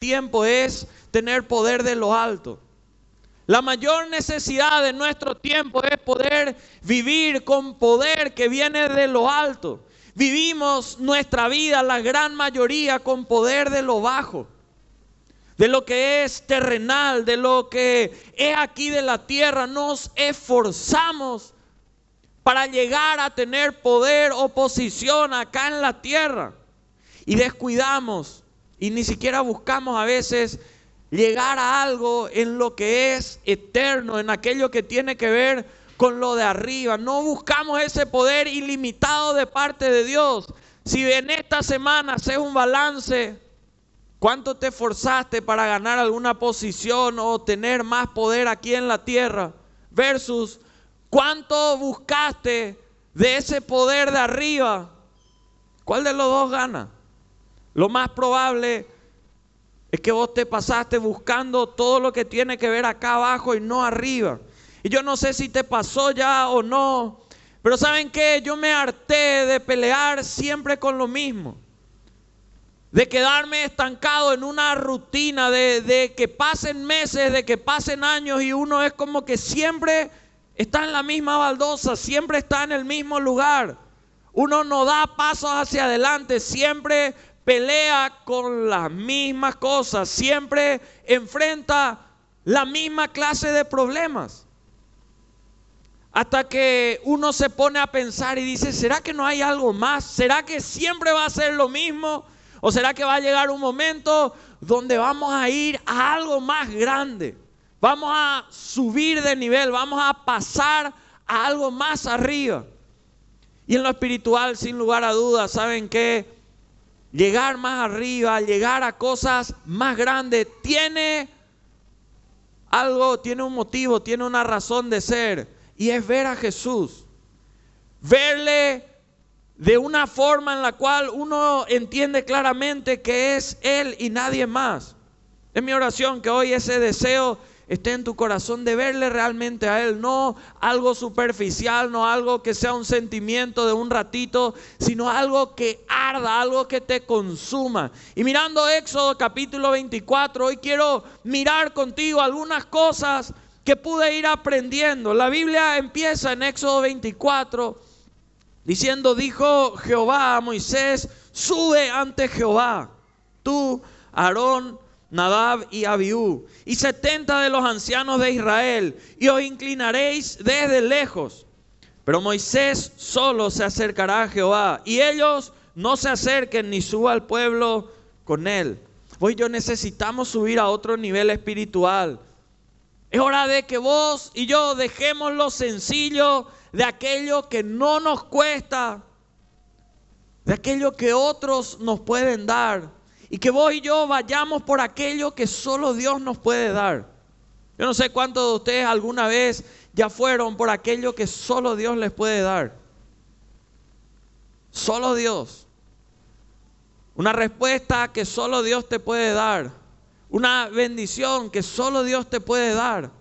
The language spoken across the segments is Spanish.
tiempo es tener poder de lo alto. La mayor necesidad de nuestro tiempo es poder vivir con poder que viene de lo alto. Vivimos nuestra vida, la gran mayoría, con poder de lo bajo, de lo que es terrenal, de lo que es aquí de la tierra. Nos esforzamos para llegar a tener poder o posición acá en la tierra. Y descuidamos y ni siquiera buscamos a veces llegar a algo en lo que es eterno, en aquello que tiene que ver con lo de arriba. No buscamos ese poder ilimitado de parte de Dios. Si en esta semana haces un balance, ¿cuánto te esforzaste para ganar alguna posición o tener más poder aquí en la tierra? Versus ¿Cuánto buscaste de ese poder de arriba? ¿Cuál de los dos gana? Lo más probable es que vos te pasaste buscando todo lo que tiene que ver acá abajo y no arriba. Y yo no sé si te pasó ya o no, pero ¿saben qué? Yo me harté de pelear siempre con lo mismo. De quedarme estancado en una rutina, de, de que pasen meses, de que pasen años y uno es como que siempre está en la misma baldosa, siempre está en el mismo lugar. Uno no da pasos hacia adelante, siempre pelea con las mismas cosas, siempre enfrenta la misma clase de problemas. Hasta que uno se pone a pensar y dice, ¿será que no hay algo más? ¿Será que siempre va a ser lo mismo? ¿O será que va a llegar un momento donde vamos a ir a algo más grande? Vamos a subir de nivel, vamos a pasar a algo más arriba. Y en lo espiritual, sin lugar a dudas, ¿saben qué? Llegar más arriba, llegar a cosas más grandes, tiene algo, tiene un motivo, tiene una razón de ser. Y es ver a Jesús. Verle de una forma en la cual uno entiende claramente que es Él y nadie más. Es mi oración que hoy ese deseo esté en tu corazón de verle realmente a Él, no algo superficial, no algo que sea un sentimiento de un ratito, sino algo que arda, algo que te consuma. Y mirando Éxodo capítulo 24, hoy quiero mirar contigo algunas cosas que pude ir aprendiendo. La Biblia empieza en Éxodo 24 diciendo, dijo Jehová a Moisés, sube ante Jehová, tú, Aarón, Nadab y Abiú, y setenta de los ancianos de Israel, y os inclinaréis desde lejos. Pero Moisés solo se acercará a Jehová, y ellos no se acerquen ni suba al pueblo con él. Hoy yo necesitamos subir a otro nivel espiritual. Es hora de que vos y yo dejemos lo sencillo de aquello que no nos cuesta, de aquello que otros nos pueden dar y que vos y yo vayamos por aquello que solo Dios nos puede dar. Yo no sé cuántos de ustedes alguna vez ya fueron por aquello que solo Dios les puede dar. Solo Dios. Una respuesta que solo Dios te puede dar. Una bendición que solo Dios te puede dar.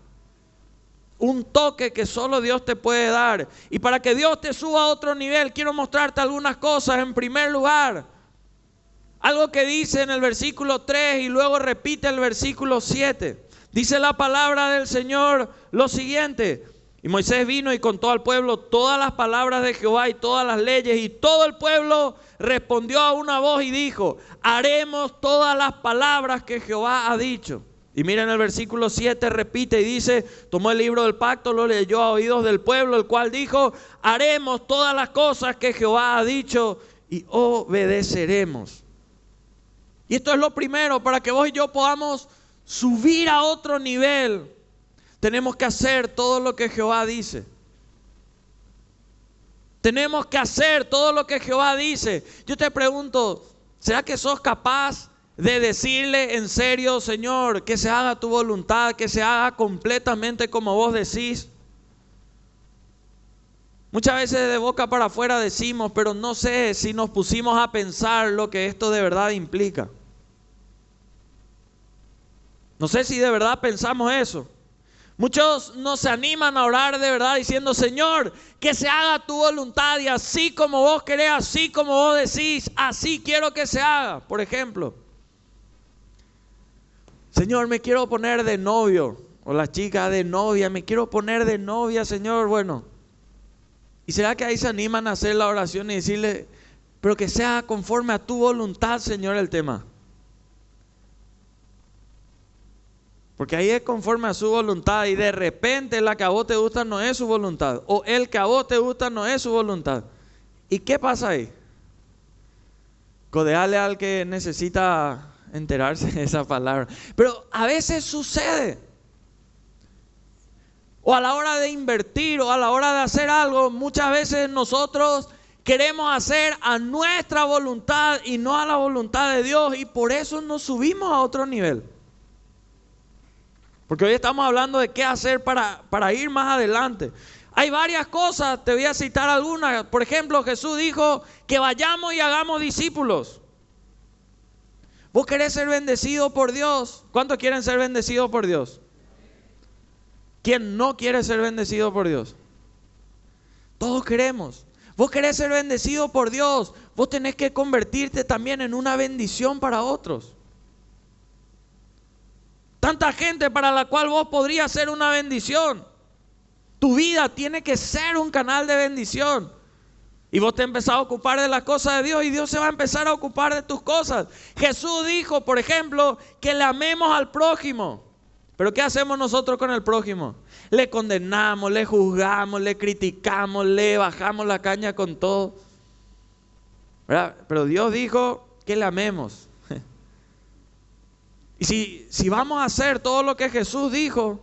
Un toque que solo Dios te puede dar. Y para que Dios te suba a otro nivel, quiero mostrarte algunas cosas. En primer lugar, algo que dice en el versículo 3 y luego repite el versículo 7. Dice la palabra del Señor lo siguiente. Y Moisés vino y contó al pueblo todas las palabras de Jehová y todas las leyes. Y todo el pueblo respondió a una voz y dijo, haremos todas las palabras que Jehová ha dicho. Y miren el versículo 7 repite y dice, tomó el libro del pacto, lo leyó a oídos del pueblo, el cual dijo, haremos todas las cosas que Jehová ha dicho y obedeceremos. Y esto es lo primero, para que vos y yo podamos subir a otro nivel, tenemos que hacer todo lo que Jehová dice. Tenemos que hacer todo lo que Jehová dice. Yo te pregunto, ¿será que sos capaz de decirle en serio, Señor, que se haga tu voluntad, que se haga completamente como vos decís? Muchas veces de boca para afuera decimos, pero no sé si nos pusimos a pensar lo que esto de verdad implica. No sé si de verdad pensamos eso. Muchos no se animan a orar de verdad diciendo, Señor, que se haga tu voluntad y así como vos querés, así como vos decís, así quiero que se haga, por ejemplo. Señor, me quiero poner de novio. O la chica de novia, me quiero poner de novia, Señor. Bueno, ¿y será que ahí se animan a hacer la oración y decirle, pero que sea conforme a tu voluntad, Señor, el tema? Porque ahí es conforme a su voluntad y de repente la que a vos te gusta no es su voluntad. O el que a vos te gusta no es su voluntad. ¿Y qué pasa ahí? Codeale al que necesita enterarse de esa palabra. Pero a veces sucede. O a la hora de invertir o a la hora de hacer algo, muchas veces nosotros queremos hacer a nuestra voluntad y no a la voluntad de Dios y por eso nos subimos a otro nivel. Porque hoy estamos hablando de qué hacer para, para ir más adelante. Hay varias cosas, te voy a citar algunas. Por ejemplo, Jesús dijo que vayamos y hagamos discípulos. ¿Vos querés ser bendecido por Dios? ¿Cuántos quieren ser bendecidos por Dios? ¿Quién no quiere ser bendecido por Dios? Todos queremos. Vos querés ser bendecido por Dios. Vos tenés que convertirte también en una bendición para otros. Tanta gente para la cual vos podrías ser una bendición. Tu vida tiene que ser un canal de bendición. Y vos te empezás a ocupar de las cosas de Dios y Dios se va a empezar a ocupar de tus cosas. Jesús dijo, por ejemplo, que le amemos al prójimo. Pero ¿qué hacemos nosotros con el prójimo? Le condenamos, le juzgamos, le criticamos, le bajamos la caña con todo. Pero Dios dijo que le amemos. Y si, si vamos a hacer todo lo que Jesús dijo,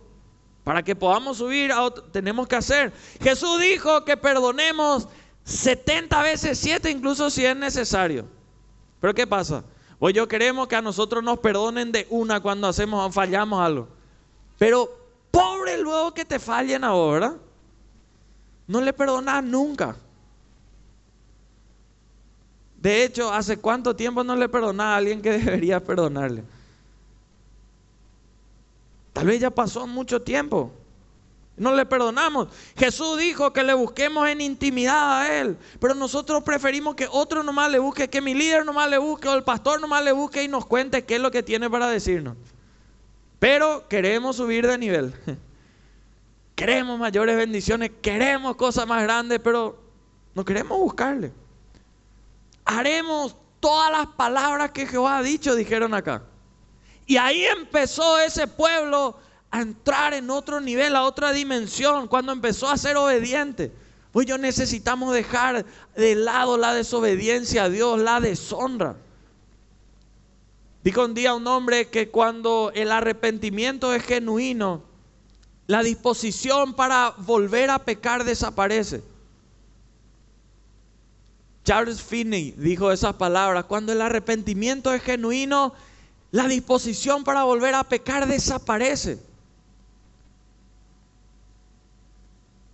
para que podamos subir, a tenemos que hacer. Jesús dijo que perdonemos 70 veces 7, incluso si es necesario. Pero ¿qué pasa? Pues yo queremos que a nosotros nos perdonen de una cuando hacemos fallamos algo. Pero pobre luego que te fallen ahora, no le perdonas nunca. De hecho, ¿hace cuánto tiempo no le perdonas a alguien que debería perdonarle? Tal vez ya pasó mucho tiempo. No le perdonamos. Jesús dijo que le busquemos en intimidad a Él. Pero nosotros preferimos que otro nomás le busque, que mi líder nomás le busque o el pastor nomás le busque y nos cuente qué es lo que tiene para decirnos. Pero queremos subir de nivel. Queremos mayores bendiciones, queremos cosas más grandes, pero no queremos buscarle. Haremos todas las palabras que Jehová ha dicho, dijeron acá. Y ahí empezó ese pueblo a entrar en otro nivel, a otra dimensión, cuando empezó a ser obediente. Pues yo necesitamos dejar de lado la desobediencia a Dios, la deshonra. Dijo un día un hombre que cuando el arrepentimiento es genuino, la disposición para volver a pecar desaparece. Charles Finney dijo esas palabras, cuando el arrepentimiento es genuino, la disposición para volver a pecar desaparece.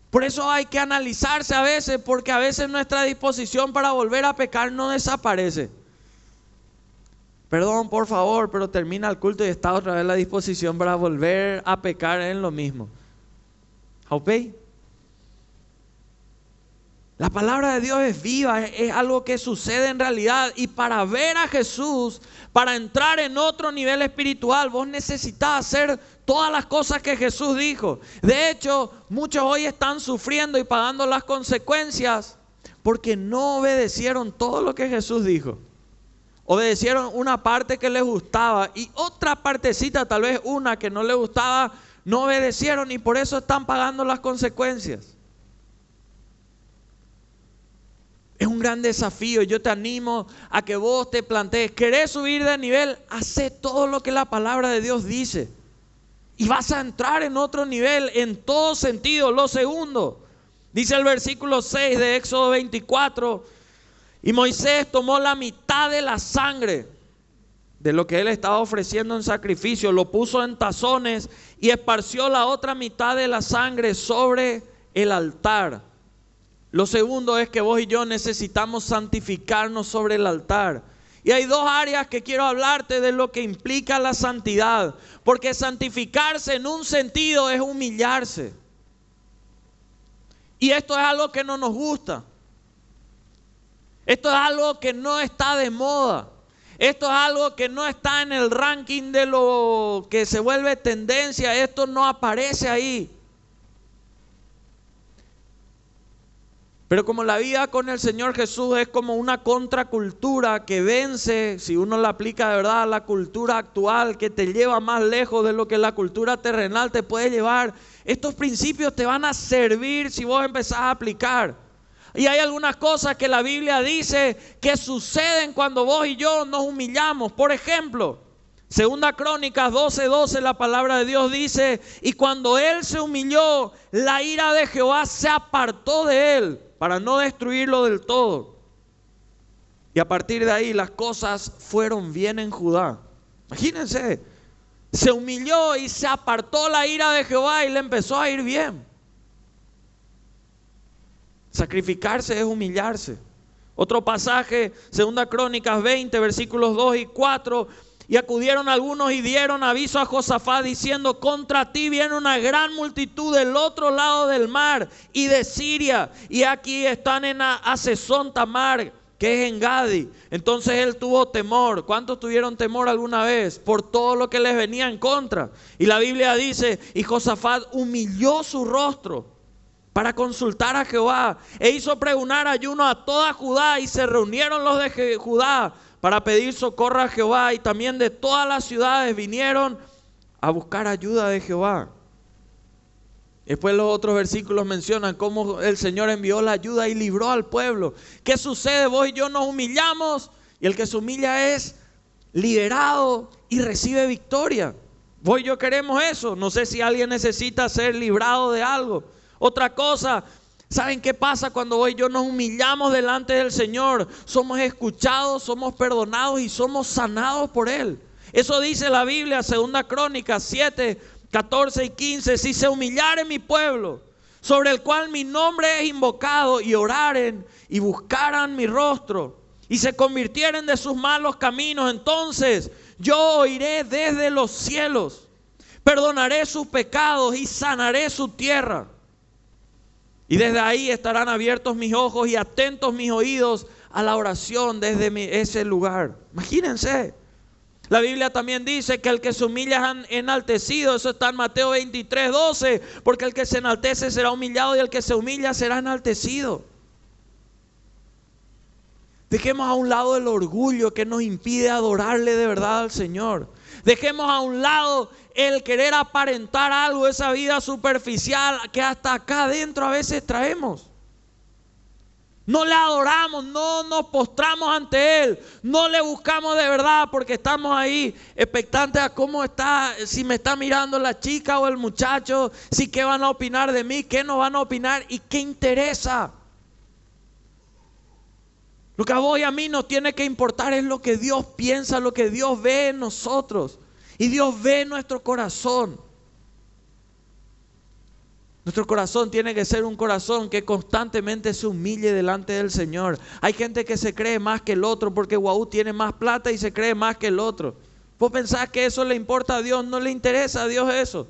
Por eso hay que analizarse a veces, porque a veces nuestra disposición para volver a pecar no desaparece. Perdón, por favor, pero termina el culto y está otra vez la disposición para volver a pecar en lo mismo. ¿Ok? La palabra de Dios es viva, es, algo que sucede en realidad. Y para ver a Jesús, para entrar en otro nivel espiritual, vos necesitas hacer todas las cosas que Jesús dijo. De hecho, muchos hoy están sufriendo y pagando las consecuencias porque no obedecieron todo lo que Jesús dijo. Obedecieron una parte que les gustaba y otra partecita, tal vez una que no les gustaba, no obedecieron y por eso están pagando las consecuencias. Es un gran desafío. Yo te animo a que vos te plantees. ¿Querés subir de nivel? Hacé todo lo que la palabra de Dios dice. Y vas a entrar en otro nivel en todo sentido. Lo segundo, dice el versículo 6 de Éxodo 24. Y Moisés tomó la mitad de la sangre de lo que él estaba ofreciendo en sacrificio, lo puso en tazones y esparció la otra mitad de la sangre sobre el altar. Lo segundo es que vos y yo necesitamos santificarnos sobre el altar. Y hay dos áreas que quiero hablarte de lo que implica la santidad. Porque santificarse en un sentido es humillarse. Y esto es algo que no nos gusta. Esto es algo que no está de moda. Esto es algo que no está en el ranking de lo que se vuelve tendencia. Esto no aparece ahí. Pero como la vida con el Señor Jesús es como una contracultura que vence, si uno la aplica de verdad a la cultura actual, que te lleva más lejos de lo que la cultura terrenal te puede llevar, estos principios te van a servir si vos empezás a aplicar. Y hay algunas cosas que la Biblia dice que suceden cuando vos y yo nos humillamos. Por ejemplo, Segunda Crónicas 12:12 12, la palabra de Dios dice, y cuando él se humilló, la ira de Jehová se apartó de él para no destruirlo del todo. Y a partir de ahí las cosas fueron bien en Judá. Imagínense, se humilló y se apartó la ira de Jehová y le empezó a ir bien. Sacrificarse es humillarse. Otro pasaje, Segunda Crónicas 20, versículos 2 y 4 y acudieron algunos y dieron aviso a Josafat diciendo, contra ti viene una gran multitud del otro lado del mar y de Siria. Y aquí están en Asesón Tamar, que es en Gadi. Entonces él tuvo temor. ¿Cuántos tuvieron temor alguna vez? Por todo lo que les venía en contra. Y la Biblia dice, y Josafat humilló su rostro para consultar a Jehová e hizo pregonar ayuno a toda Judá y se reunieron los de Judá para pedir socorro a Jehová y también de todas las ciudades vinieron a buscar ayuda de Jehová. Después los otros versículos mencionan cómo el Señor envió la ayuda y libró al pueblo. ¿Qué sucede? Vos y yo nos humillamos y el que se humilla es liberado y recibe victoria. Vos y yo queremos eso. No sé si alguien necesita ser librado de algo. Otra cosa, ¿Saben qué pasa cuando hoy yo nos humillamos delante del Señor? Somos escuchados, somos perdonados y somos sanados por Él. Eso dice la Biblia, segunda crónica 7, 14 y 15. Si se humillare mi pueblo, sobre el cual mi nombre es invocado, y oraren y buscaran mi rostro, y se convirtieren de sus malos caminos, entonces yo oiré desde los cielos, perdonaré sus pecados y sanaré su tierra. Y desde ahí estarán abiertos mis ojos y atentos mis oídos a la oración desde ese lugar. Imagínense. La Biblia también dice que el que se humilla es enaltecido. Eso está en Mateo 23, 12. Porque el que se enaltece será humillado y el que se humilla será enaltecido. Dejemos a un lado el orgullo que nos impide adorarle de verdad al Señor. Dejemos a un lado el querer aparentar algo, esa vida superficial que hasta acá adentro a veces traemos. No le adoramos, no nos postramos ante Él, no le buscamos de verdad porque estamos ahí expectantes a cómo está, si me está mirando la chica o el muchacho, si qué van a opinar de mí, qué no van a opinar y qué interesa. Lo que a vos y a mí nos tiene que importar es lo que Dios piensa, lo que Dios ve en nosotros. Y Dios ve nuestro corazón. Nuestro corazón tiene que ser un corazón que constantemente se humille delante del Señor. Hay gente que se cree más que el otro porque Guau tiene más plata y se cree más que el otro. Vos pensás que eso le importa a Dios, no le interesa a Dios eso.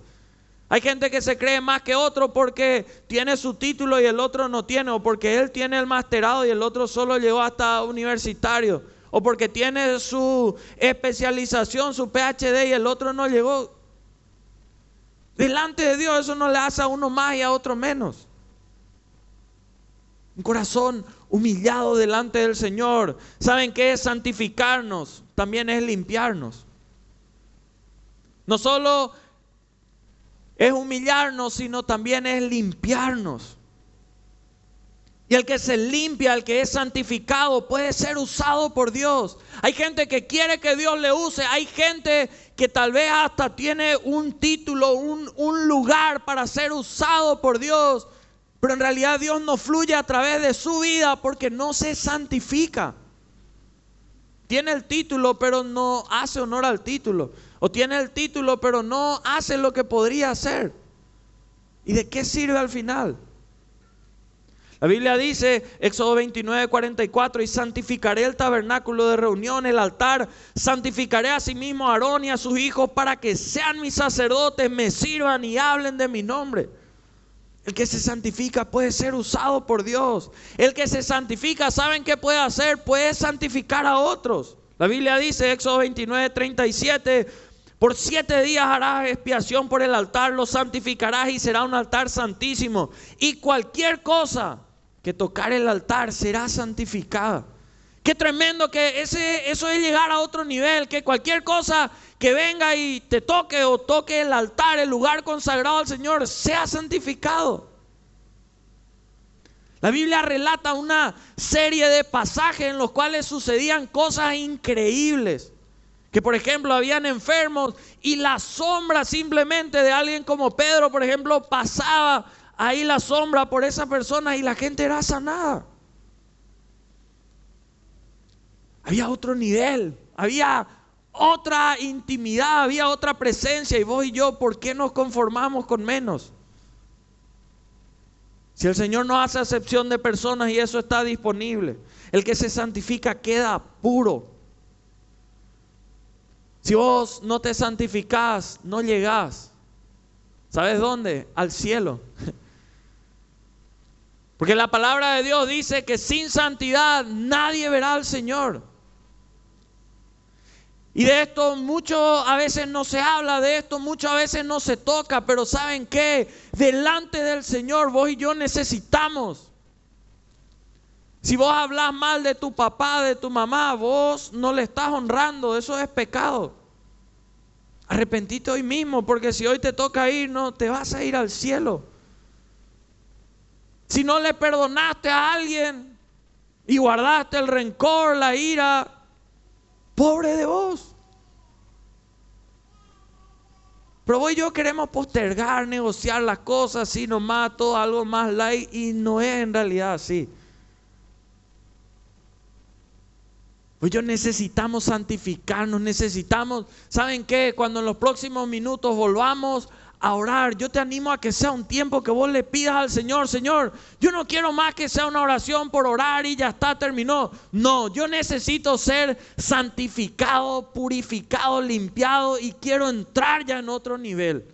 Hay gente que se cree más que otro porque tiene su título y el otro no tiene, o porque él tiene el masterado y el otro solo llegó hasta universitario o porque tiene su especialización, su PhD y el otro no llegó. Delante de Dios eso no le hace a uno más y a otro menos. Un corazón humillado delante del Señor. ¿Saben qué es santificarnos? También es limpiarnos. No solo es humillarnos, sino también es limpiarnos. Y el que se limpia, el que es santificado, puede ser usado por Dios. Hay gente que quiere que Dios le use. Hay gente que tal vez hasta tiene un título, un, lugar para ser usado por Dios. Pero en realidad Dios no fluye a través de su vida porque no se santifica. Tiene el título, pero no hace honor al título. O tiene el título, pero no hace lo que podría hacer. ¿Y de qué sirve al final? La Biblia dice, Éxodo 29, 44, y santificaré el tabernáculo de reunión, el altar, santificaré a sí mismo a Aarón y a sus hijos para que sean mis sacerdotes, me sirvan y hablen de mi nombre. El que se santifica puede ser usado por Dios. El que se santifica, ¿saben qué puede hacer? Puede santificar a otros. La Biblia dice, Éxodo 29, 37, por siete días harás expiación por el altar, lo santificarás y será un altar santísimo. Y cualquier cosa que tocar el altar será santificada. Qué tremendo que ese, eso es llegar a otro nivel, que cualquier cosa que venga y te toque o toque el altar, el lugar consagrado al Señor, sea santificado. La Biblia relata una serie de pasajes en los cuales sucedían cosas increíbles. Que por ejemplo habían enfermos y la sombra simplemente de alguien como Pedro, por ejemplo, pasaba ahí la sombra por esa persona y la gente era sanada. Había otro nivel, había otra intimidad, había otra presencia. Y vos y yo, ¿por qué nos conformamos con menos? Si el Señor no hace acepción de personas y eso está disponible, el que se santifica queda puro. Si vos no te santificás, no llegás. ¿Sabes dónde? Al cielo. Porque la palabra de Dios dice que sin santidad nadie verá al Señor. Y de esto mucho a veces no se habla, de esto mucho a veces no se toca, pero ¿saben qué? Delante del Señor vos y yo necesitamos. Si vos hablas mal de tu papá, de tu mamá, vos no le estás honrando, eso es pecado. Arrepentite hoy mismo, porque si hoy te toca ir, no te vas a ir al cielo. Si no le perdonaste a alguien y guardaste el rencor, la ira, Pobre de vos. Pero vos y yo queremos postergar, negociar las cosas, así nomás, todo algo más light, y no es en realidad así. Pues yo necesitamos santificarnos, necesitamos, ¿saben qué? Cuando en los próximos minutos volvamos a orar, yo te animo a que sea un tiempo que vos le pidas al Señor, Señor, yo no quiero más que sea una oración por orar y ya está, terminó. No, yo necesito ser santificado, purificado, limpiado y quiero entrar ya en otro nivel.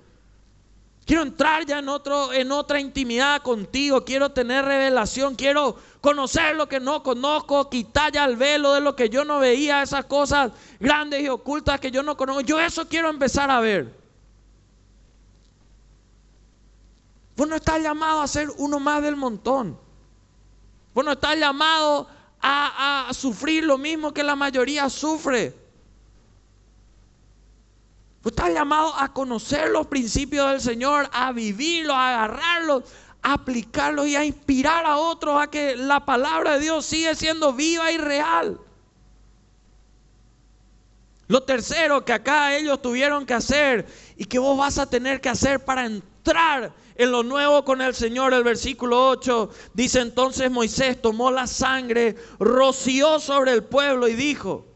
Quiero entrar ya en, otro, en otra intimidad contigo, quiero tener revelación, quiero conocer lo que no conozco, quitar ya el velo de lo que yo no veía, esas cosas grandes y ocultas que yo no conozco. Yo eso quiero empezar a ver. Vos no estás llamado a ser uno más del montón. Vos no estás llamado a, sufrir lo mismo que la mayoría sufre. Vos estás llamado a conocer los principios del Señor, a vivirlos, a agarrarlos, a aplicarlos y a inspirar a otros a que la palabra de Dios sigue siendo viva y real. Lo tercero que acá ellos tuvieron que hacer y que vos vas a tener que hacer para entrar en lo nuevo con el Señor. El versículo 8 dice entonces Moisés tomó la sangre, roció sobre el pueblo y dijo,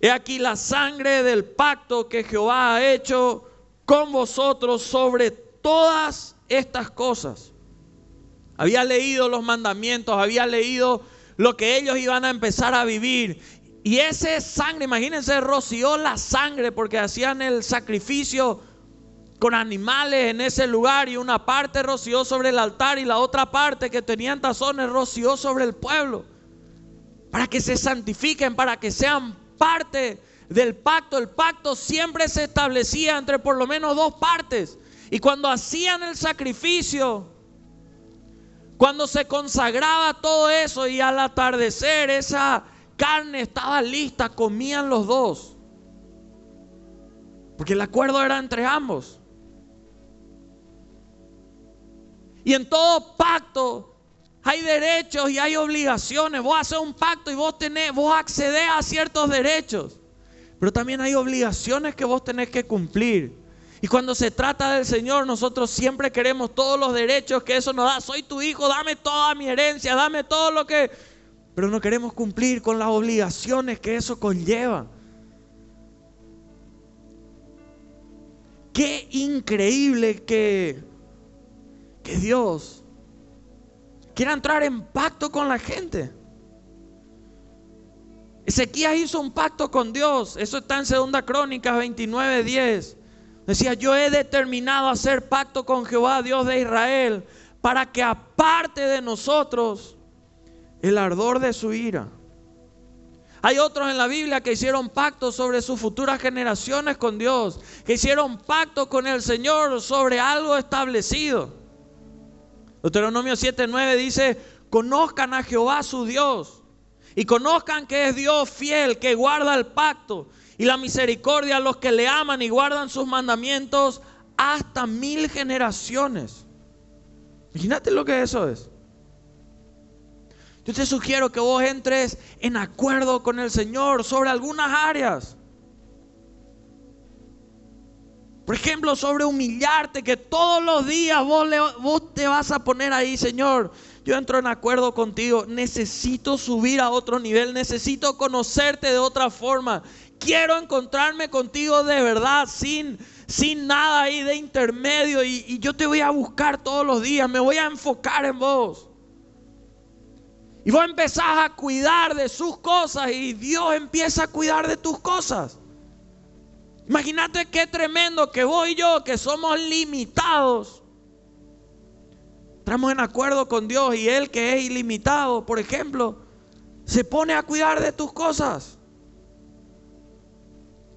he aquí la sangre del pacto que Jehová ha hecho con vosotros sobre todas estas cosas. Había leído los mandamientos, había leído lo que ellos iban a empezar a vivir. Y ese sangre, imagínense, roció la sangre porque hacían el sacrificio con animales en ese lugar y una parte roció sobre el altar y la otra parte que tenían tazones roció sobre el pueblo. Para que se santifiquen, para que sean parte del pacto. El pacto siempre se establecía entre por lo menos dos partes. Y cuando hacían el sacrificio, cuando se consagraba todo eso y al atardecer esa carne estaba lista, comían los dos. Porque el acuerdo era entre ambos. Y en todo pacto hay derechos y hay obligaciones. Vos haces un pacto y vos tenés, vos accedes a ciertos derechos. Pero también hay obligaciones que vos tenés que cumplir. Y cuando se trata del Señor, nosotros siempre queremos todos los derechos que eso nos da. Soy tu hijo, dame toda mi herencia, dame todo lo que... Pero no queremos cumplir con las obligaciones que eso conlleva. Qué increíble que que Dios quiera entrar en pacto con la gente. Ezequías hizo un pacto con Dios. Eso está en Segunda Crónicas 29, 10. Decía, yo he determinado hacer pacto con Jehová, Dios de Israel, para que aparte de nosotros el ardor de su ira. Hay otros en la Biblia que hicieron pactos sobre sus futuras generaciones con Dios, que hicieron pactos con el Señor sobre algo establecido. Deuteronomio 7:9 dice, conozcan a Jehová su Dios y conozcan que es Dios fiel, que guarda el pacto y la misericordia a los que le aman y guardan sus mandamientos hasta mil generaciones. Imagínate lo que eso es. Yo te sugiero que vos entres en acuerdo con el Señor sobre algunas áreas. Por ejemplo, sobre humillarte, que todos los días vos, vos te vas a poner ahí, Señor. Yo entro en acuerdo contigo. Necesito subir a otro nivel. Necesito conocerte de otra forma. Quiero encontrarme contigo de verdad, sin, sin nada ahí de intermedio. Y, y yo te voy a buscar todos los días. Me voy a enfocar en vos. Y vos empezás a cuidar de sus cosas y Dios empieza a cuidar de tus cosas. Imagínate qué tremendo que vos y yo, que somos limitados, estamos en acuerdo con Dios y Él que es ilimitado, por ejemplo, se pone a cuidar de tus cosas.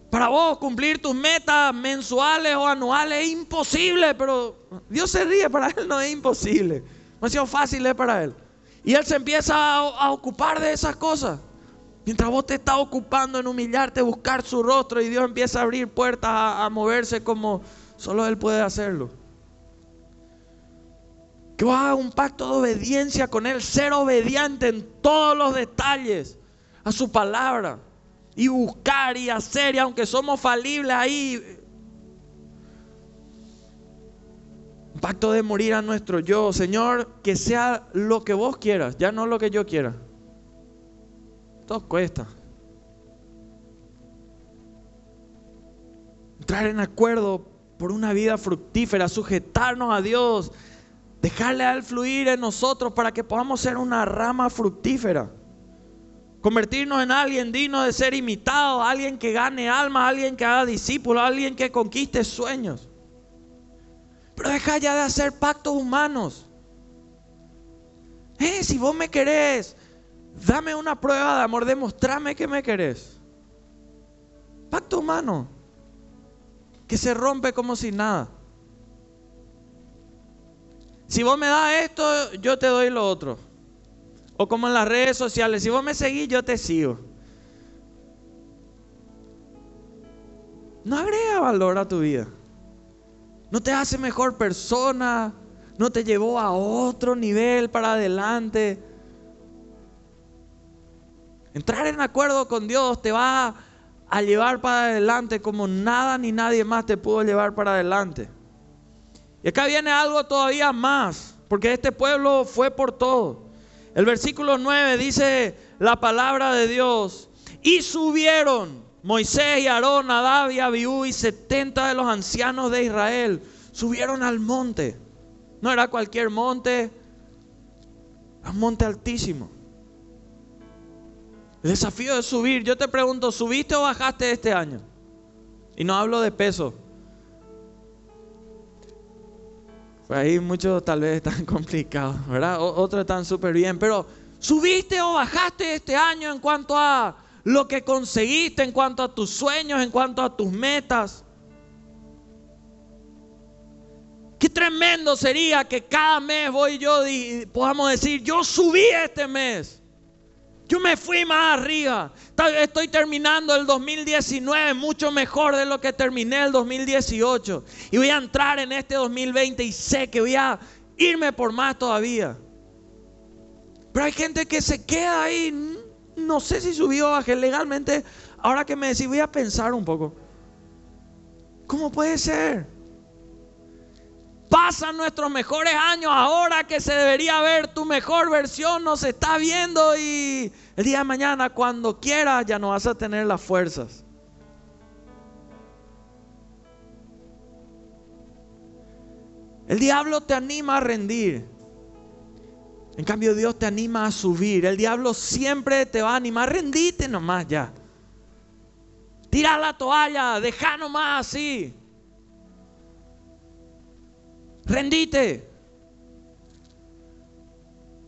Para vos cumplir tus metas mensuales o anuales es imposible, pero Dios se ríe, para Él no es imposible. Demasiado fácil es para Él. Y Él se empieza a, ocupar de esas cosas. Mientras vos te estás ocupando en humillarte, buscar su rostro y Dios empieza a abrir puertas, a, moverse como solo Él puede hacerlo. Que vos hagas un pacto de obediencia con Él, ser obediente en todos los detalles a su palabra y buscar y hacer, y aunque somos falibles ahí, un pacto de morir a nuestro yo, Señor, que sea lo que vos quieras, ya no lo que yo quiera. Todo cuesta. Entrar en acuerdo por una vida fructífera, sujetarnos a Dios, dejarle al fluir en nosotros para que podamos ser una rama fructífera. Convertirnos en alguien digno de ser imitado, alguien que gane almas, alguien que haga discípulos, alguien que conquiste sueños. Pero deja ya de hacer pactos humanos. Eh, si vos me querés, Dame una prueba de amor, demostrame que me querés. Pacto humano, que se rompe como si nada. Si vos me das esto, yo te doy lo otro. O como en las redes sociales, si vos me seguís, yo te sigo. No agrega valor a tu vida. No te hace mejor persona. No te llevó a otro nivel para adelante. Entrar en acuerdo con Dios te va a llevar para adelante como nada ni nadie más te pudo llevar para adelante. Y acá viene algo todavía más, porque este pueblo fue por todo. El versículo 9 dice la palabra de Dios, y subieron Moisés y Aarón, Adab y Abiú y 70 de los ancianos de Israel, subieron al monte. No era cualquier monte, era un monte altísimo. El desafío de subir. Yo te pregunto, ¿subiste o bajaste este año? Y no hablo de peso. Por ahí muchos tal vez están complicados, ¿verdad? otros están súper bien. Pero, ¿subiste o bajaste este año en cuanto a lo que conseguiste, en cuanto a tus sueños, en cuanto a tus metas? Qué tremendo sería que cada mes voy yo y podamos decir, yo subí este mes. Yo me fui más arriba. Estoy terminando el 2019 mucho mejor de lo que terminé el 2018. Y voy a entrar en este 2020 y sé que voy a irme por más todavía. Pero hay gente que se queda ahí. No sé si subió o bajé legalmente. Ahora que me decís, voy a pensar un poco. ¿Cómo puede ser? Pasan nuestros mejores años ahora que se debería ver tu mejor versión, nos está viendo y el día de mañana cuando quieras ya no vas a tener las fuerzas. El diablo te anima a rendir. En cambio Dios te anima a subir. El diablo siempre te va a animar. Rendite nomás ya. Tira la toalla, deja nomás así. Rendite.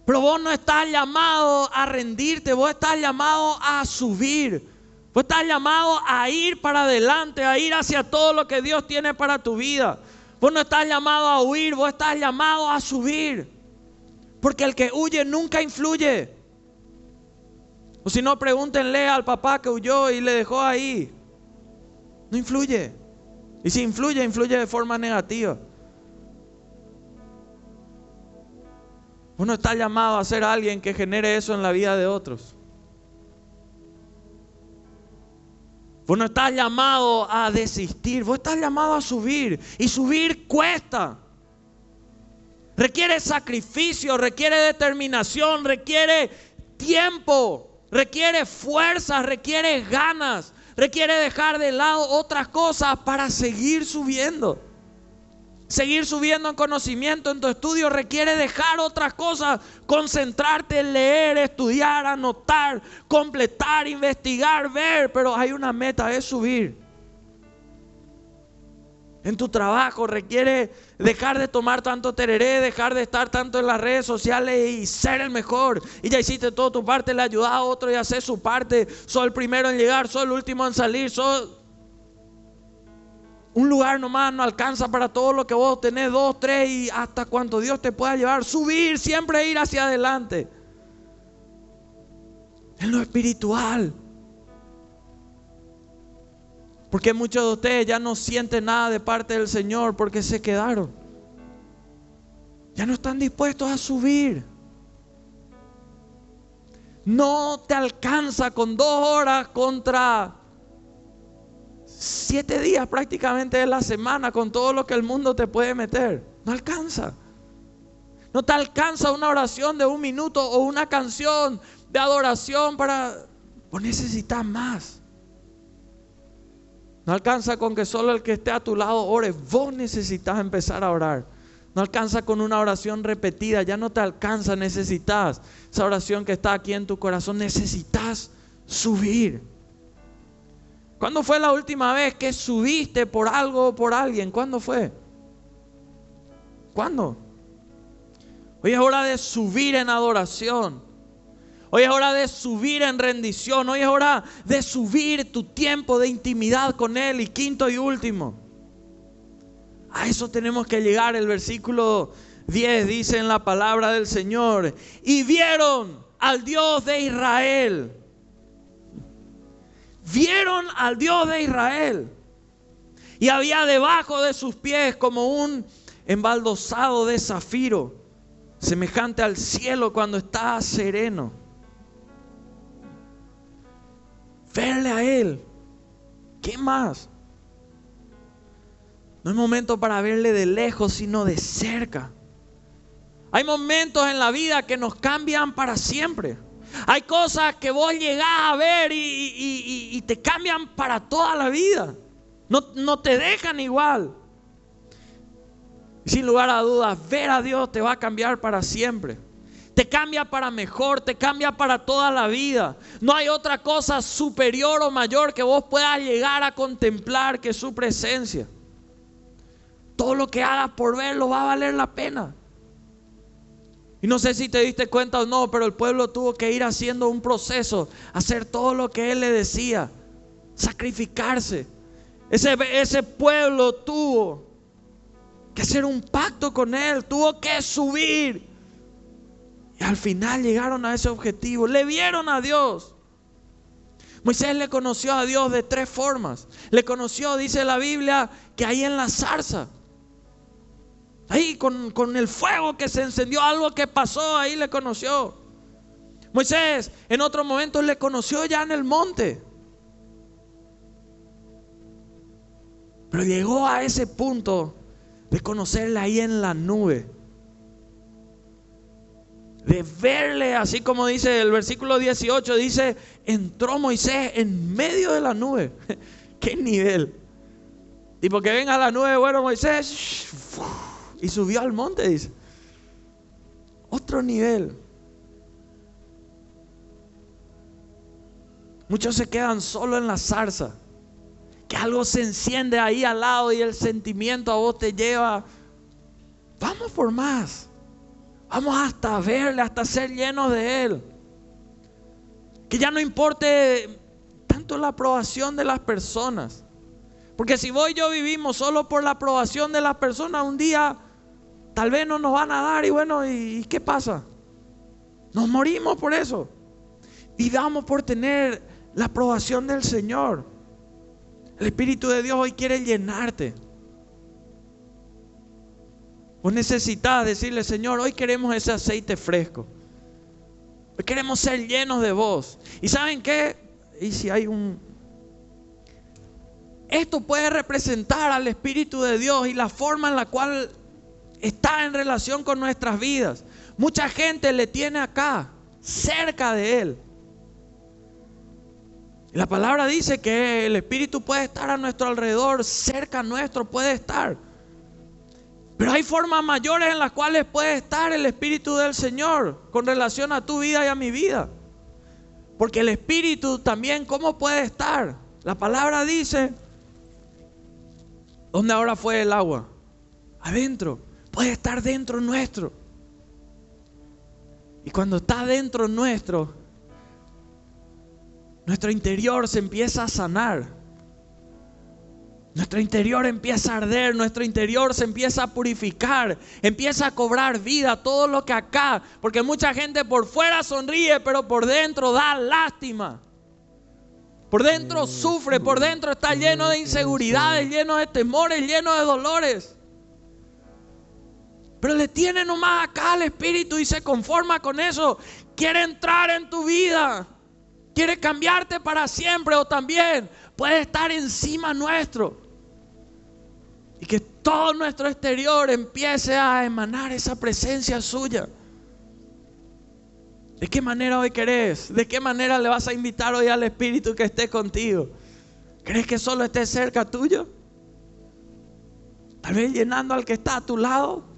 Pero vos no estás llamado a rendirte, vos estás llamado a subir. Vos estás llamado a ir para adelante, a ir hacia todo lo que Dios tiene para tu vida. Vos no estás llamado a huir, vos estás llamado a subir. Porque el que huye nunca influye. O si no, pregúntenle al papá que huyó y le dejó ahí. No influye. Y si influye, influye de forma negativa. Uno está llamado a ser alguien que genere eso en la vida de otros. Vos no estás llamado a desistir, vos estás llamado a subir. Y subir cuesta. Requiere sacrificio, requiere determinación, requiere tiempo, requiere fuerza, requiere ganas, requiere dejar de lado otras cosas para seguir subiendo. Seguir subiendo en conocimiento en tu estudio requiere dejar otras cosas, concentrarte en leer, estudiar, anotar, completar, investigar, ver, pero hay una meta, es subir. En tu trabajo requiere dejar de tomar tanto tereré, dejar de estar tanto en las redes sociales y ser el mejor. Y ya hiciste toda tu parte, le ayudas a otro y haces su parte. Soy el primero en llegar, soy el último en salir, soy un lugar nomás no alcanza para todo lo que vos tenés, dos, tres y hasta cuanto Dios te pueda llevar. Subir, siempre ir hacia adelante. En lo espiritual. Porque muchos de ustedes ya no sienten nada de parte del Señor porque se quedaron. Ya no están dispuestos a subir. No te alcanza con dos horas contra siete días prácticamente de la semana con todo lo que el mundo te puede meter. No alcanza. No te alcanza una oración de un minuto o una canción de adoración para... Vos necesitas más. No alcanza con que solo el que esté a tu lado ore. Vos necesitas empezar a orar. No alcanza con una oración repetida. Ya no te alcanza. Necesitas esa oración que está aquí en tu corazón. Necesitas subir. ¿Cuándo fue la última vez que subiste por algo o por alguien? ¿Cuándo fue? ¿Cuándo? Hoy es hora de subir en adoración. Hoy es hora de subir en rendición. Hoy es hora de subir tu tiempo de intimidad con Él. Y quinto y último. A eso tenemos que llegar. El versículo 10 dice en la palabra del Señor. Y vieron al Dios de Israel vieron al Dios de Israel. Y había debajo de sus pies como un embaldosado de zafiro, semejante al cielo cuando está sereno. Verle a Él. ¿Qué más? No es momento para verle de lejos, sino de cerca. Hay momentos en la vida que nos cambian para siempre. Hay cosas que vos llegás a ver y, te cambian para toda la vida. No, no te dejan igual. Sin lugar a dudas, ver a Dios te va a cambiar para siempre. Te cambia para mejor, te cambia para toda la vida. No hay otra cosa superior o mayor que vos puedas llegar a contemplar que su presencia. Todo lo que hagas por verlo va a valer la pena. Y no sé si te diste cuenta o no, pero el pueblo tuvo que ir haciendo un proceso, hacer todo lo que él le decía, sacrificarse. Ese, ese pueblo tuvo que hacer un pacto con él, tuvo que subir. Y al final llegaron a ese objetivo, le vieron a Dios. Moisés le conoció a Dios de tres formas. Le conoció, dice la Biblia, que ahí en la zarza. Ahí con, el fuego que se encendió, algo que pasó, ahí le conoció. Moisés en otro momento le conoció ya en el monte. Pero llegó a ese punto de conocerle ahí en la nube. De verle, así como dice el versículo 18, dice, entró Moisés en medio de la nube. ¿Qué nivel? Y porque venga la nube, bueno, Moisés, y subió al monte, dice. Otro nivel. Muchos se quedan solo en la zarza. Que algo se enciende ahí al lado y el sentimiento a vos te lleva. Vamos por más. Vamos hasta verle, hasta ser llenos de Él. Que ya no importe tanto la aprobación de las personas. Porque si vos y yo vivimos solo por la aprobación de las personas, un día tal vez no nos van a dar y bueno, ¿y qué pasa? Nos morimos por eso. Vivamos por tener la aprobación del Señor. El Espíritu de Dios hoy quiere llenarte. Vos necesitas decirle, Señor, hoy queremos ese aceite fresco. Hoy queremos ser llenos de vos. ¿Y saben qué? Y si hay un... Esto puede representar al Espíritu de Dios y la forma en la cual está en relación con nuestras vidas. Mucha gente le tiene acá, cerca de Él. La palabra dice que el Espíritu puede estar a nuestro alrededor, cerca nuestro puede estar. Pero hay formas mayores en las cuales puede estar el Espíritu del Señor con relación a tu vida y a mi vida. Porque el Espíritu también, ¿cómo puede estar? La palabra dice, ¿dónde ahora fue el agua? Adentro. Puede estar dentro nuestro. Y cuando está dentro nuestro, nuestro interior se empieza a sanar. Nuestro interior empieza a arder, nuestro interior se empieza a purificar, empieza a cobrar vida, todo lo que acá, porque mucha gente por fuera sonríe, pero por dentro da lástima. Por dentro sufre, por dentro está lleno de inseguridades, lleno de temores, lleno de dolores. Pero le tiene nomás acá al Espíritu y se conforma con eso. Quiere entrar en tu vida. Quiere cambiarte para siempre o también puede estar encima nuestro. Y que todo nuestro exterior empiece a emanar esa presencia suya. ¿De qué manera hoy querés? ¿De qué manera le vas a invitar hoy al Espíritu que esté contigo? ¿Crees que solo esté cerca tuyo? Tal vez llenando al que está a tu lado.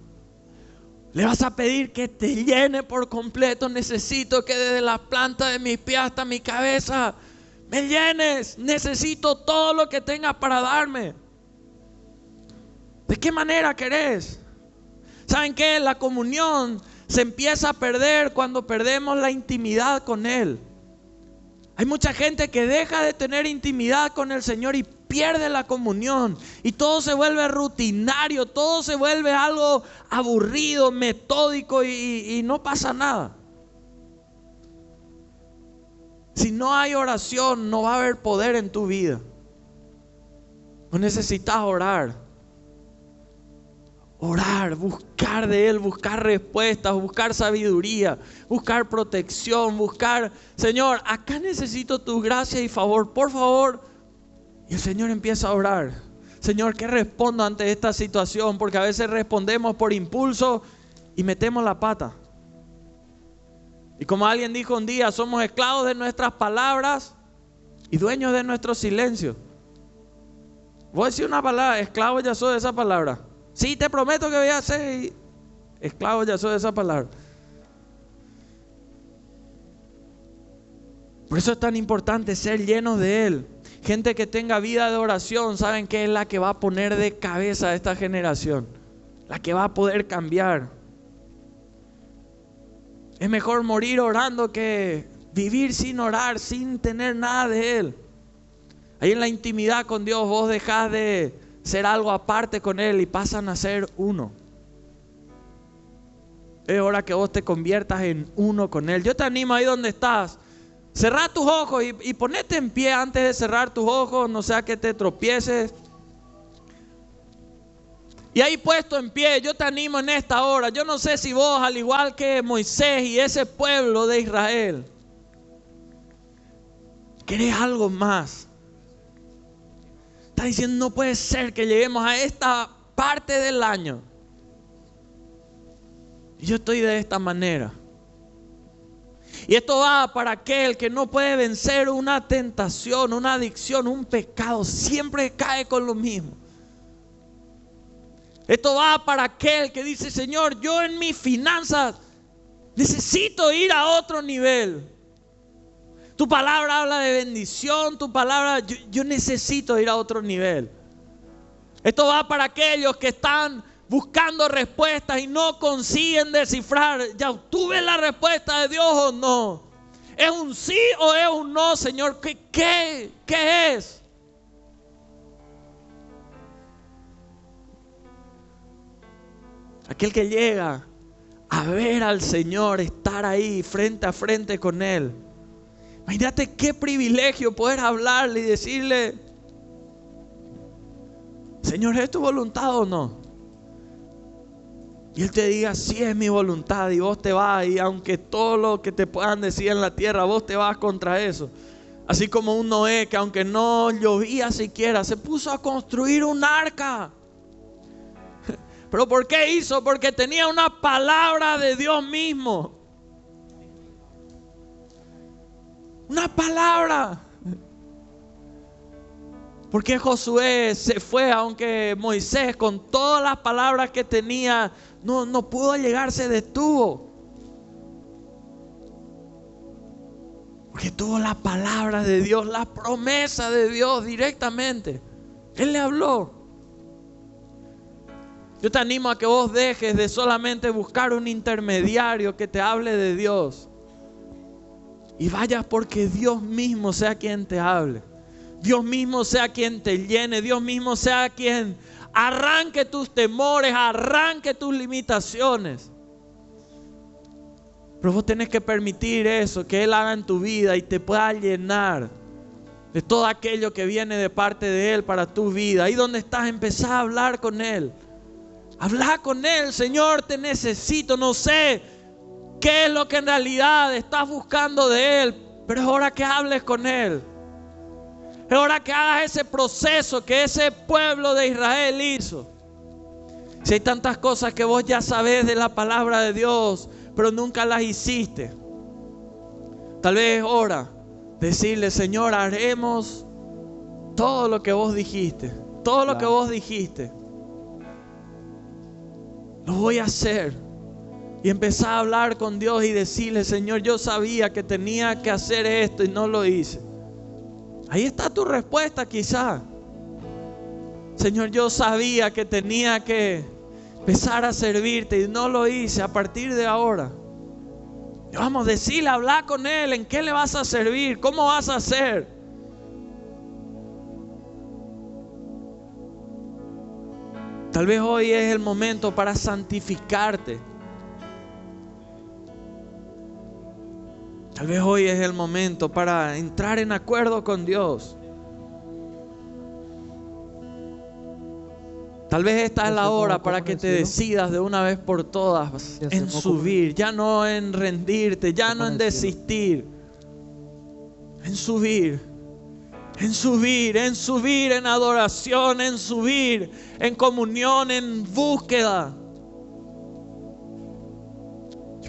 Le vas a pedir que te llene por completo. Necesito que desde la planta de mis pies hasta mi cabeza me llenes. Necesito todo lo que tengas para darme. ¿De qué manera querés? ¿Saben qué? La comunión se empieza a perder cuando perdemos la intimidad con Él. Hay mucha gente que deja de tener intimidad con el Señor y pierde la comunión. Y todo se vuelve rutinario, todo se vuelve algo aburrido, metódico y, no pasa nada. Si no hay oración, no va a haber poder en tu vida. Necesitas orar orar, buscar de Él, buscar respuestas, buscar sabiduría, buscar protección, buscar, Señor, acá necesito tu gracia y favor, por favor. Y el Señor empieza a orar. Señor, ¿qué respondo ante esta situación? Porque a veces respondemos por impulso y metemos la pata. Y como alguien dijo un día, somos esclavos de nuestras palabras y dueños de nuestro silencio. Voy a decir una palabra, esclavo ya soy de esa palabra. Sí, te prometo que voy a ser esclavo, ya soy de esa palabra. Por eso es tan importante ser llenos de Él. Gente que tenga vida de oración, saben que es la que va a poner de cabeza a esta generación. La que va a poder cambiar. Es mejor morir orando que vivir sin orar, sin tener nada de Él. Ahí en la intimidad con Dios vos dejás de ser algo aparte con Él y pasan a ser uno. Es hora que vos te conviertas en uno con Él. Yo te animo ahí donde estás. Cerrar tus ojos y, y ponete en pie antes de cerrar tus ojos, no sea que te tropieces. Y ahí puesto en pie, yo te animo en esta hora. Yo no sé si vos, al igual que Moisés y ese pueblo de Israel, querés algo más. Está diciendo, no puede ser que lleguemos a esta parte del año. Y yo estoy de esta manera. Y esto va para aquel que no puede vencer una tentación, una adicción, un pecado. Siempre cae con lo mismo. Esto va para aquel que dice, Señor, yo en mis finanzas necesito ir a otro nivel. Tu palabra habla de bendición, tu palabra, yo, necesito ir a otro nivel. Esto va para aquellos que están buscando respuestas y no consiguen descifrar, ¿ya obtuve la respuesta de Dios o no? ¿Es un sí o es un no, Señor? ¿Qué, qué, qué es? Aquel que llega a ver al Señor, estar ahí frente a frente con Él. Imagínate qué privilegio poder hablarle y decirle, Señor, ¿es tu voluntad o no? Y Él te diga, sí es mi voluntad y vos te vas y aunque todo lo que te puedan decir en la tierra, vos te vas contra eso. Así como un Noé que aunque no llovía siquiera, se puso a construir un arca. ¿Pero por qué hizo? Porque tenía una palabra de Dios mismo. Una palabra. Porque Josué se fue, aunque Moisés con todas las palabras que tenía, no, no pudo llegar, se detuvo. Porque tuvo la palabra de Dios, la promesa de Dios directamente. Él le habló. Yo te animo a que vos dejes de solamente buscar un intermediario que te hable de Dios. Y vayas porque Dios mismo sea quien te hable. Dios mismo sea quien te llene. Dios mismo sea quien arranque tus temores, arranque tus limitaciones. Pero vos tenés que permitir eso, que Él haga en tu vida y te pueda llenar de todo aquello que viene de parte de Él para tu vida. Ahí donde estás, empezá a hablar con Él. Habla con Él, Señor, te necesito, no sé qué es lo que en realidad estás buscando de Él, pero es hora que hables con Él. Es hora que hagas ese proceso que ese pueblo de Israel hizo. Si hay tantas cosas que vos ya sabés de la palabra de Dios, pero nunca las hiciste, tal vez es hora de decirle, Señor, haremos todo lo que vos dijiste, todo lo que vos dijiste lo voy a hacer. Y empezar a hablar con Dios y decirle, Señor, yo sabía que tenía que hacer esto y no lo hice. Ahí está tu respuesta quizá. Señor, yo sabía que tenía que empezar a servirte y no lo hice a partir de ahora. Vamos decirle, hablar con Él, ¿en qué le vas a servir? ¿Cómo vas a hacer? Tal vez hoy es el momento para santificarte. Tal vez hoy es el momento para entrar en acuerdo con Dios. Tal vez esta es la hora para que te decidas de una vez por todas en subir, ya no en rendirte, ya no en desistir, en subir en subir, en subir en adoración, en subir en comunión, en búsqueda.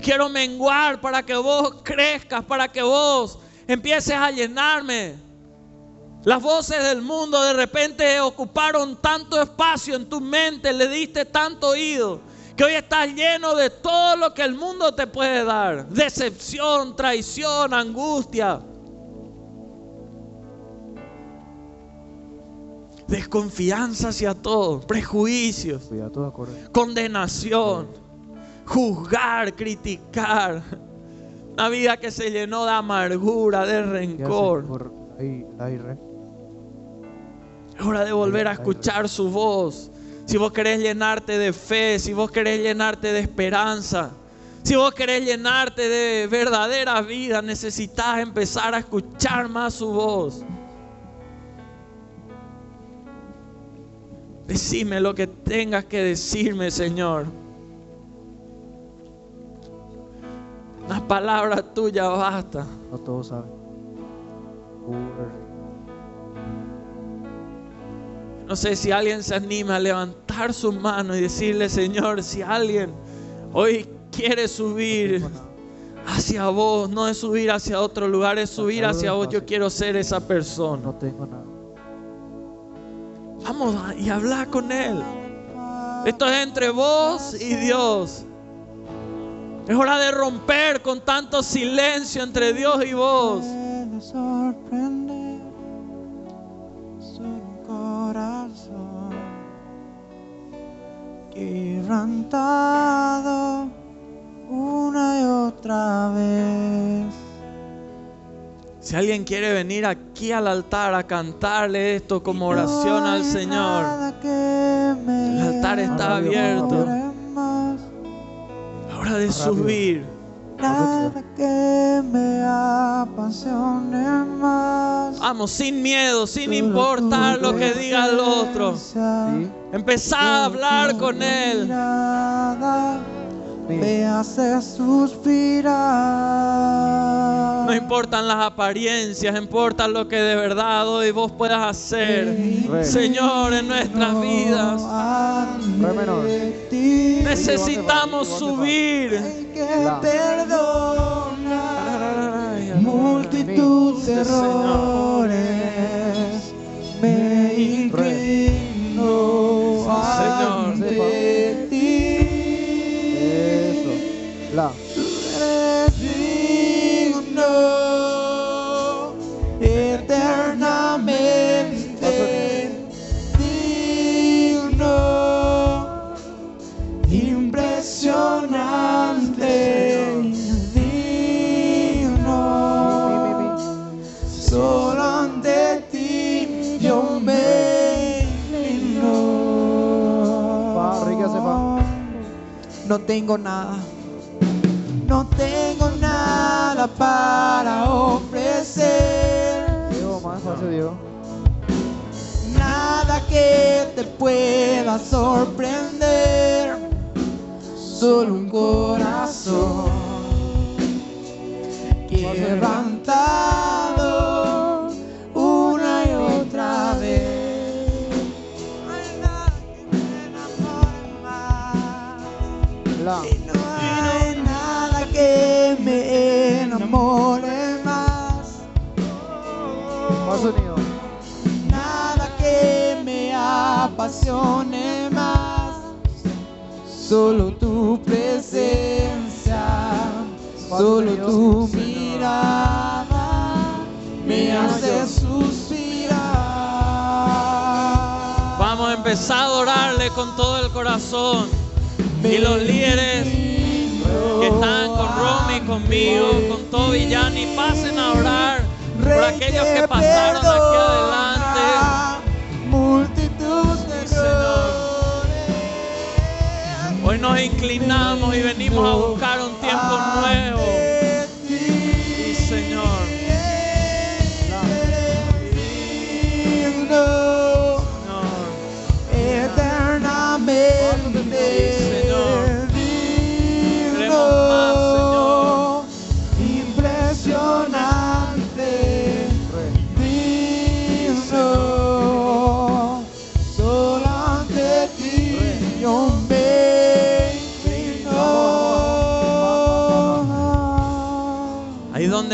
Quiero menguar para que vos crezcas, para que vos empieces a llenarme. Las voces del mundo de repente ocuparon tanto espacio en tu mente, le diste tanto oído, que hoy estás lleno de todo lo que el mundo te puede dar. Decepción, traición, angustia. desconfianza hacia todo, prejuicios, condenación, juzgar, criticar. Una vida que se llenó de amargura, de rencor. Es hora de volver a escuchar su voz. Si vos querés llenarte de fe, si vos querés llenarte de esperanza, si vos querés llenarte de verdadera vida, necesitas empezar a escuchar más su voz. Decime lo que tengas que decirme, Señor. Una palabra tuya basta. No todos saben. No sé si alguien se anima a levantar su mano y decirle, Señor, si alguien hoy quiere subir hacia vos, no es subir hacia otro lugar, es subir hacia vos. Yo quiero ser esa persona. No tengo nada. Vamos y habla con Él. Esto es entre vos y Dios. Es hora de romper con tanto silencio entre Dios y vos. quebrantado una y otra vez. Si alguien quiere venir aquí al altar a cantarle esto como oración al Señor, el altar está abierto. De subir. Nada que me apasione más. Vamos, sin miedo, sin importar lo que diga el otro. Empezá a hablar con Él. Me hace suspirar. No importan las apariencias, importa lo que de verdad hoy vos puedas hacer, Señor, en nuestras vidas. Necesitamos subir. que multitud de errores. La. Digno, eternamente digno, impresionante, digno. Solo ante ti yo me inclino. No tengo nada. No tengo nada para ofrecer. Diego, más espacio, Diego. Nada que te pueda sorprender. Solo un corazón quebrantado apasione más. Solo tu presencia, solo tu mirada me hace suspirar. Vamos a empezar a adorarle con todo el corazón. Y los líderes que están con Romy, conmigo, con Toby y Yanni, pasen a orar por aquellos que pasaron aquí adelante. Nos inclinamos y venimos a buscar un tiempo nuevo.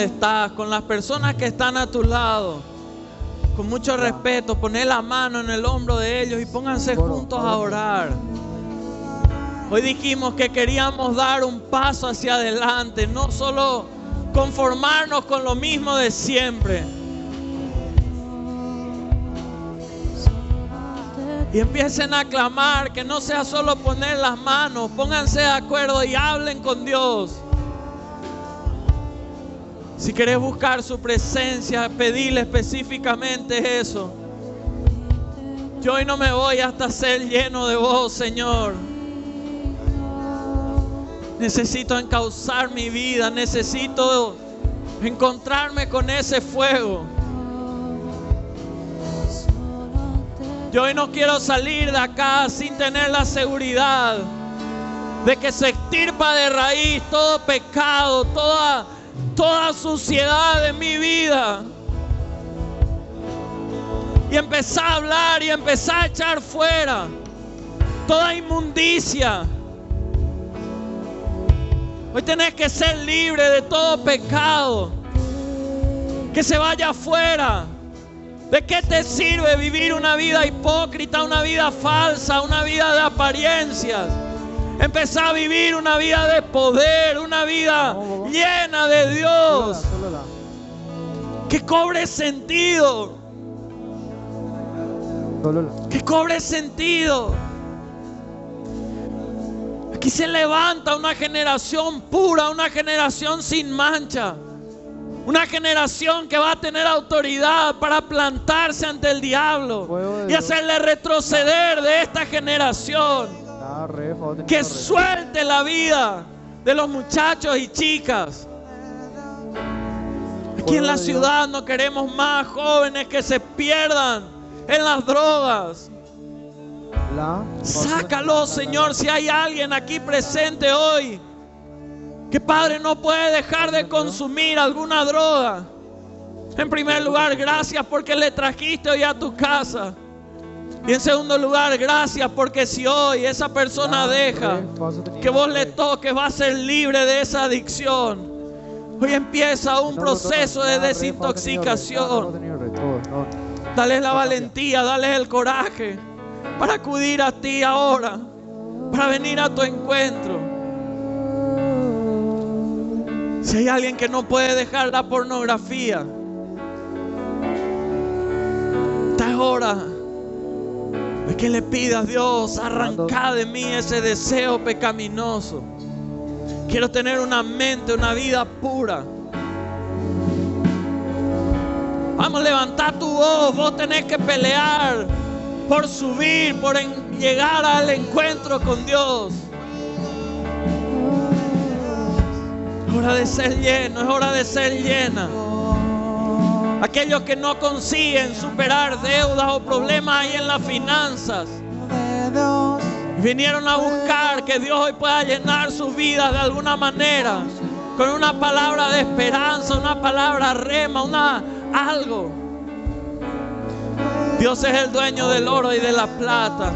Estás, con las personas que están a tu lado, con mucho respeto, poner la mano en el hombro de ellos y pónganse juntos a orar. Hoy dijimos que queríamos dar un paso hacia adelante, no solo conformarnos con lo mismo de siempre. Y empiecen a clamar, que no sea solo poner las manos, pónganse de acuerdo y hablen con Dios. Si querés buscar su presencia, pedirle específicamente eso. Yo hoy no me voy hasta ser lleno de vos, Señor. Necesito encauzar mi vida, necesito encontrarme con ese fuego. Yo hoy no quiero salir de acá sin tener la seguridad de que se extirpa de raíz todo pecado, toda, toda suciedad de mi vida. Y empezar a hablar y empezar a echar fuera toda inmundicia. Hoy tenés que ser libre de todo pecado. Que se vaya afuera. ¿De qué te sirve vivir una vida hipócrita, una vida falsa, una vida de apariencias? Empezar a vivir una vida de poder, una vida llena de Dios, que cobre sentido, que cobre sentido. Aquí se levanta una generación pura, una generación sin mancha. Una generación que va a tener autoridad para plantarse ante el diablo y hacerle retroceder de esta generación. Que suelte la vida de los muchachos y chicas. Aquí en la ciudad no queremos más jóvenes que se pierdan en las drogas. Sácalo, Señor, si hay alguien aquí presente hoy que Padre no puede dejar de consumir alguna droga. En primer lugar, gracias porque le trajiste hoy a tu casa. Y en segundo lugar, gracias porque si hoy esa persona deja que vos le toques, va a ser libre de esa adicción. Hoy empieza un proceso de desintoxicación. Dale la valentía, dale el coraje para acudir a ti ahora, para venir a tu encuentro. Si hay alguien que no puede dejar la pornografía, esta es hora que le pidas, Dios, arranca de mí ese deseo pecaminoso. Quiero tener una mente, una vida pura. Vamos a levantar tu voz. Vos tenés que pelear por subir, por llegar al encuentro con Dios. Es hora de ser lleno, es hora de ser llena. Aquellos que no consiguen superar deudas o problemas ahí en las finanzas. Vinieron a buscar que Dios hoy pueda llenar sus vidas de alguna manera. Con una palabra de esperanza, una palabra rema, una algo. Dios es el dueño del oro y de la plata.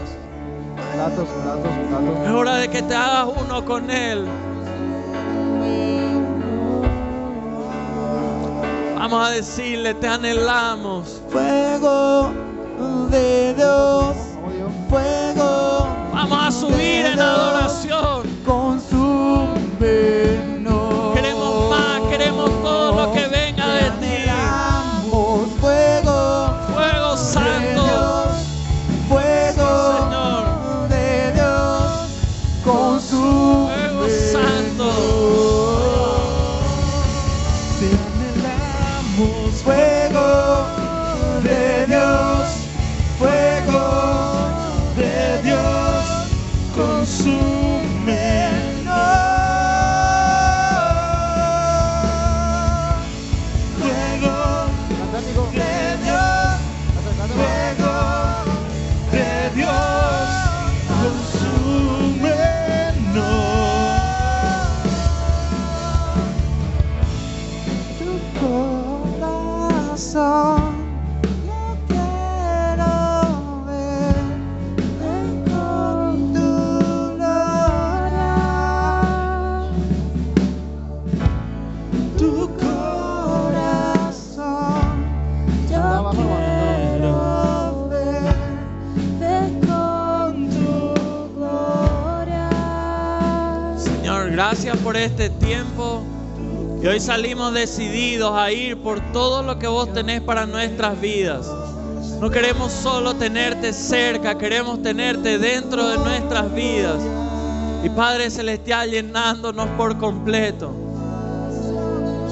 Es hora de que te hagas uno con Él. Vamos a decirle, te anhelamos. fuego de Dios, fuego Vamos a subir en adoración. consúmenos. Hoy salimos decididos a ir por todo lo que vos tenés para nuestras vidas. No queremos solo tenerte cerca, queremos tenerte dentro de nuestras vidas. Y Padre Celestial llenándonos por completo.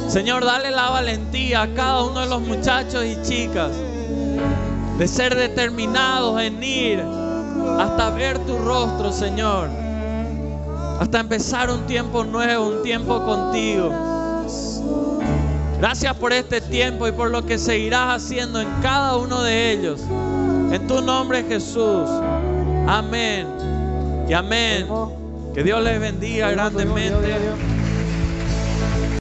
Señor, dale la valentía a cada uno de los muchachos y chicas de ser determinados en ir hasta ver tu rostro, Señor. Hasta empezar un tiempo nuevo, un tiempo contigo. Gracias por este tiempo y por lo que seguirás haciendo en cada uno de ellos. En tu nombre Jesús. Amén. Y amén. Que Dios les bendiga grandemente.